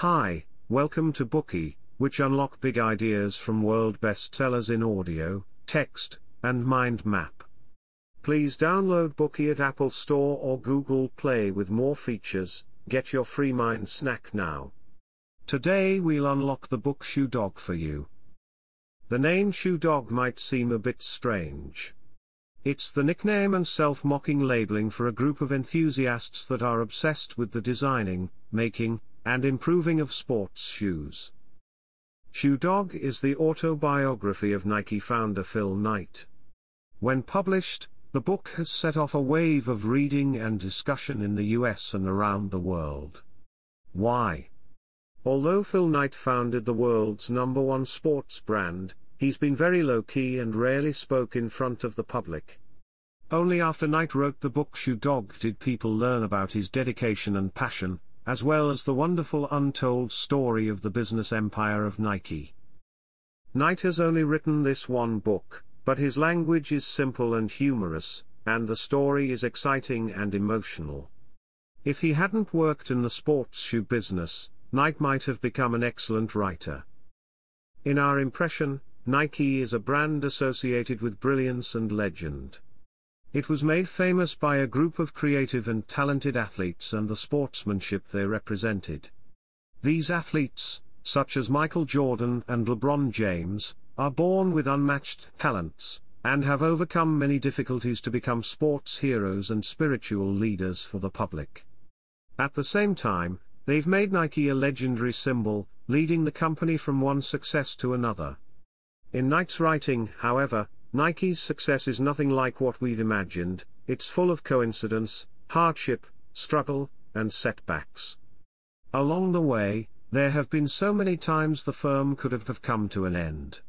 Hi, welcome to Bookey, which unlock big ideas from world bestsellers in audio, text, and mind map. Please download Bookey at Apple Store or Google Play with more features. Get your free mind snack now. Today we'll unlock the book Shoe Dog for you. The name Shoe Dog might seem a bit strange. It's the nickname and self-mocking labeling for a group of enthusiasts that are obsessed with the designing, making, and improving of sports shoes. Shoe Dog is the autobiography of Nike founder Phil Knight. When published, the book has set off a wave of reading and discussion in the US and around the world. Why? Although Phil Knight founded the world's number one sports brand, He's been very low-key and rarely spoke in front of the public. Only after Knight wrote the book Shoe Dog did people learn about his dedication and passion, as well as the wonderful untold story of the business empire of Nike. Knight has only written this one book, but his language is simple and humorous, and the story is exciting and emotional. If he hadn't worked in the sports shoe business, Knight might have become an excellent writer. In our impression, Nike is a brand associated with brilliance and legend. It was made famous by a group of creative and talented athletes and the sportsmanship they represented. These athletes, such as Michael Jordan and LeBron James, are born with unmatched talents, and have overcome many difficulties to become sports heroes and spiritual leaders for the public. At the same time, they've made Nike a legendary symbol, leading the company from one success to another. In Knight's writing, however, Nike's success is nothing like what we've imagined, it's full of coincidence, hardship, struggle, and setbacks. Along the way, there have been so many times the firm could have come to an end.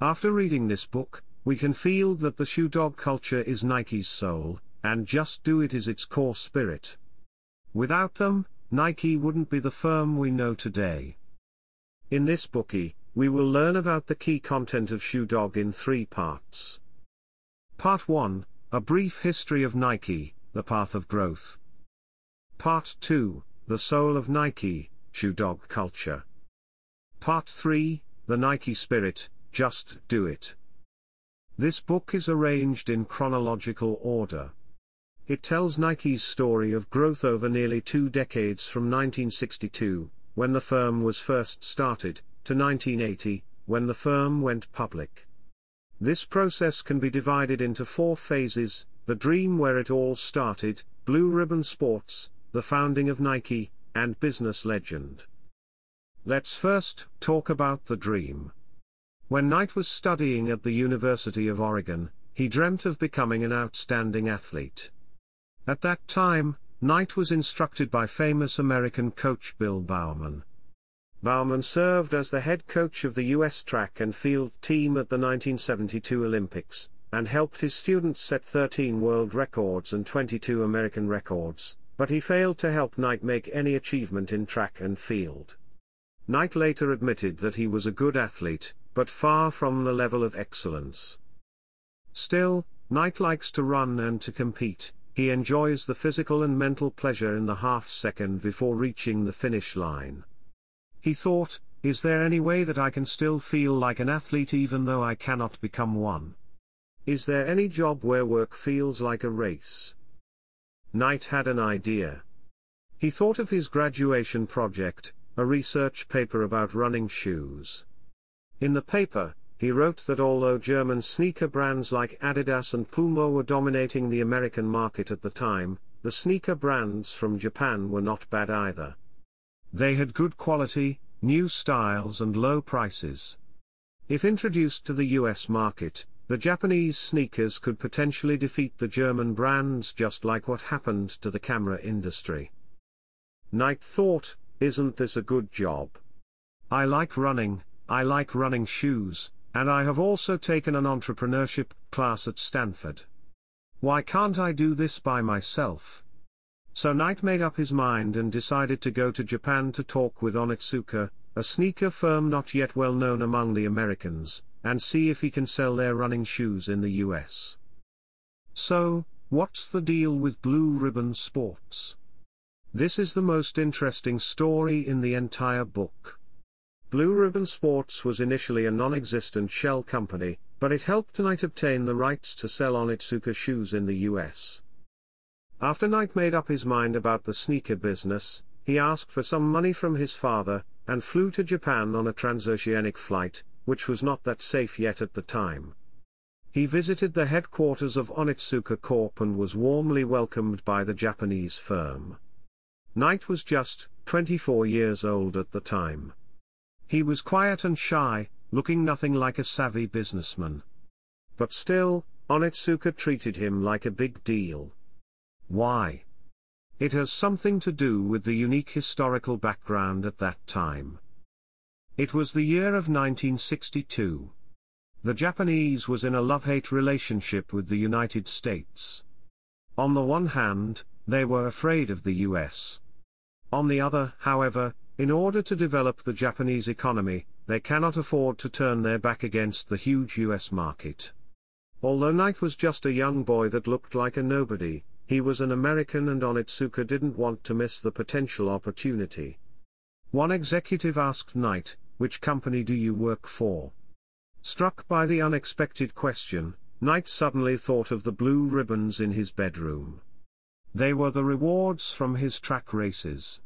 After reading this book, we can feel that the shoe dog culture is Nike's soul, and just do it is its core spirit. Without them, Nike wouldn't be the firm we know today. In this Bookey, we will learn about the key content of Shoe Dog in three parts. Part 1 A brief history of Nike, the path of growth. Part 2 The soul of Nike, Shoe Dog culture. Part 3 The Nike spirit, just do it. This book is arranged in chronological order. It tells Nike's story of growth over nearly two decades from 1962, when the firm was first started, to 1980, when the firm went public. This process can be divided into four phases, the dream where it all started, Blue Ribbon Sports, the founding of Nike, and business legend. Let's first talk about the dream. When Knight was studying at the University of Oregon, he dreamt of becoming an outstanding athlete. At that time, Knight was instructed by famous American coach Bill Bowerman. Bowerman served as the head coach of the U.S. track and field team at the 1972 Olympics, and helped his students set 13 world records and 22 American records, but he failed to help Knight make any achievement in track and field. Knight later admitted that he was a good athlete, but far from the level of excellence. Still, Knight likes to run and to compete, he enjoys the physical and mental pleasure in the half second before reaching the finish line. He thought, is there any way that I can still feel like an athlete even though I cannot become one? Is there any job where work feels like a race? Knight had an idea. He thought of his graduation project, a research paper about running shoes. In the paper, he wrote that although German sneaker brands like Adidas and Puma were dominating the American market at the time, the sneaker brands from Japan were not bad either. They had good quality, new styles and low prices. If introduced to the US market, the Japanese sneakers could potentially defeat the German brands just like what happened to the camera industry. Knight thought, isn't this a good job? I like running, I like running shoes, and I have also taken an entrepreneurship class at Stanford. Why can't I do this by myself? So Knight made up his mind and decided to go to Japan to talk with Onitsuka, a sneaker firm not yet well known among the Americans, and see if he can sell their running shoes in the US. So, what's the deal with Blue Ribbon Sports? This is the most interesting story in the entire book. Blue Ribbon Sports was initially a non-existent shell company, but it helped Knight obtain the rights to sell Onitsuka shoes in the US. After Knight made up his mind about the sneaker business, he asked for some money from his father, and flew to Japan on a transoceanic flight, which was not that safe yet at the time. He visited the headquarters of Onitsuka Corp and was warmly welcomed by the Japanese firm. Knight was just 24 years old at the time. He was quiet and shy, looking nothing like a savvy businessman. But still, Onitsuka treated him like a big deal. Why? It has something to do with the unique historical background at that time. It was the year of 1962. The Japanese was in a love-hate relationship with the United States. On the one hand, they were afraid of the US. On the other, however, in order to develop the Japanese economy, they cannot afford to turn their back against the huge US market. Although Knight was just a young boy that looked like a nobody, he was an American and Onitsuka didn't want to miss the potential opportunity. One executive asked Knight, which company do you work for? Struck by the unexpected question, Knight suddenly thought of the blue ribbons in his bedroom. They were the rewards from his track races.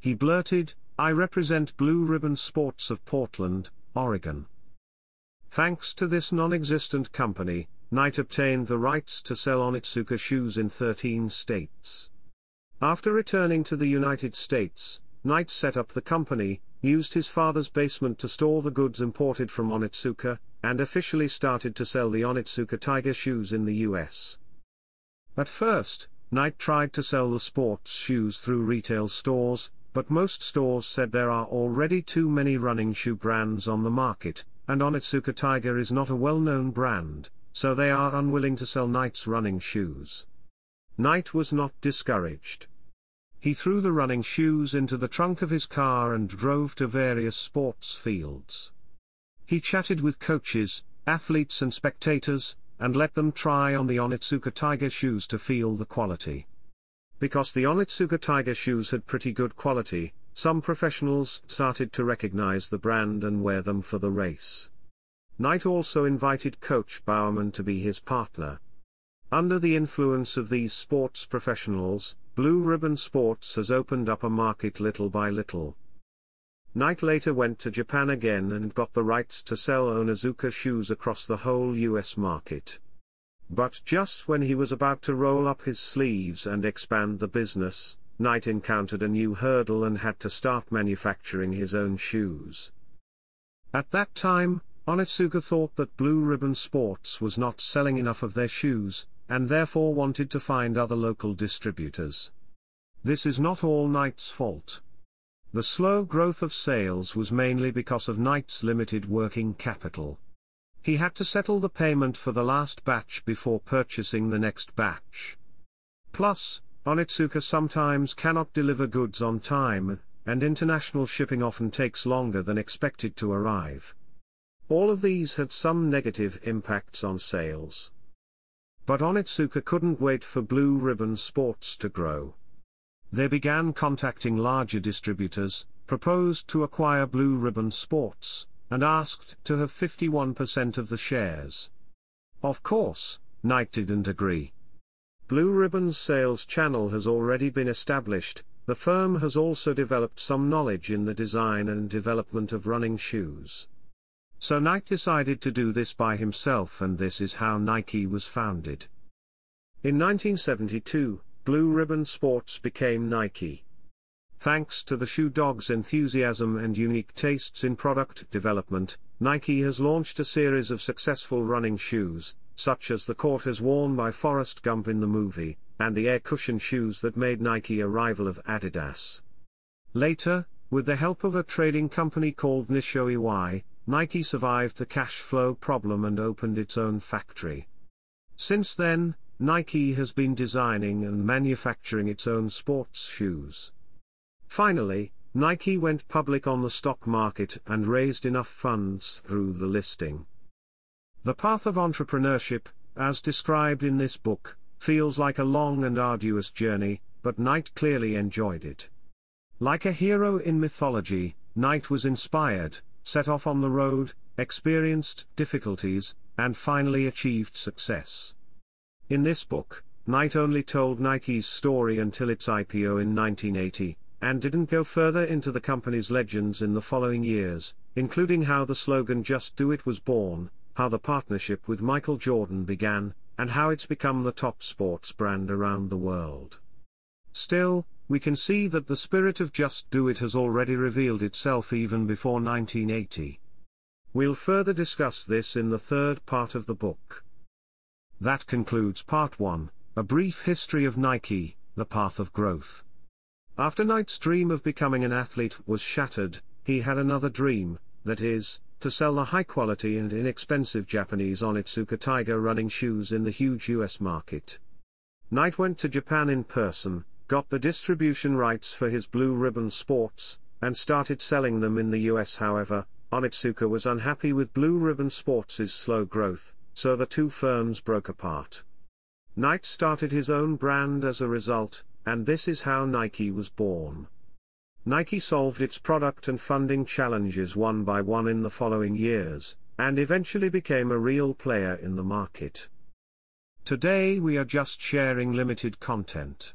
He blurted, I represent Blue Ribbon Sports of Portland, Oregon. Thanks to this non-existent company, Knight obtained the rights to sell Onitsuka shoes in 13 states. After returning to the United States, Knight set up the company, used his father's basement to store the goods imported from Onitsuka, and officially started to sell the Onitsuka Tiger shoes in the US. At first, Knight tried to sell the sports shoes through retail stores, but most stores said there are already too many running shoe brands on the market, and Onitsuka Tiger is not a well-known brand, so they are unwilling to sell Knight's running shoes. Knight was not discouraged. He threw the running shoes into the trunk of his car and drove to various sports fields. He chatted with coaches, athletes and spectators, and let them try on the Onitsuka Tiger shoes to feel the quality. Because the Onitsuka Tiger shoes had pretty good quality, some professionals started to recognize the brand and wear them for the race. Knight also invited Coach Bowerman to be his partner. Under the influence of these sports professionals, Blue Ribbon Sports has opened up a market little by little. Knight later went to Japan again and got the rights to sell Onitsuka shoes across the whole US market. But just when he was about to roll up his sleeves and expand the business, Knight encountered a new hurdle and had to start manufacturing his own shoes. At that time, Onitsuka thought that Blue Ribbon Sports was not selling enough of their shoes, and therefore wanted to find other local distributors. This is not all Knight's fault. The slow growth of sales was mainly because of Knight's limited working capital. He had to settle the payment for the last batch before purchasing the next batch. Plus, Onitsuka sometimes cannot deliver goods on time, and international shipping often takes longer than expected to arrive. All of these had some negative impacts on sales. But Onitsuka couldn't wait for Blue Ribbon Sports to grow. They began contacting larger distributors, proposed to acquire Blue Ribbon Sports, and asked to have 51% of the shares. Of course, Knight didn't agree. Blue Ribbon's sales channel has already been established, the firm has also developed some knowledge in the design and development of running shoes. So Nike decided to do this by himself and this is how Nike was founded. In 1972, Blue Ribbon Sports became Nike. Thanks to the shoe dog's enthusiasm and unique tastes in product development, Nike has launched a series of successful running shoes, such as the Cortez worn by Forrest Gump in the movie, and the air cushion shoes that made Nike a rival of Adidas. Later, with the help of a trading company called Nissho Nike survived the cash flow problem and opened its own factory. Since then, Nike has been designing and manufacturing its own sports shoes. Finally, Nike went public on the stock market and raised enough funds through the listing. The path of entrepreneurship, as described in this book, feels like a long and arduous journey, but Knight clearly enjoyed it. Like a hero in mythology, Knight was inspired, set off on the road, experienced difficulties, and finally achieved success. In this book, Knight only told Nike's story until its IPO in 1980, and didn't go further into the company's legends in the following years, including how the slogan Just Do It was born, how the partnership with Michael Jordan began, and how it's become the top sports brand around the world. Still, we can see that the spirit of Just Do It has already revealed itself even before 1980. We'll further discuss this in the third part of the book. That concludes part 1, a brief history of Nike, the path of growth. After Knight's dream of becoming an athlete was shattered, he had another dream, that is, to sell the high quality and inexpensive Japanese Onitsuka Tiger running shoes in the huge US market. Knight went to Japan in person, got the distribution rights for his Blue Ribbon Sports, and started selling them in the US however, Onitsuka was unhappy with Blue Ribbon Sports' slow growth, so the two firms broke apart. Knight started his own brand as a result, and this is how Nike was born. Nike solved its product and funding challenges one by one in the following years, and eventually became a real player in the market. Today we are just sharing limited content.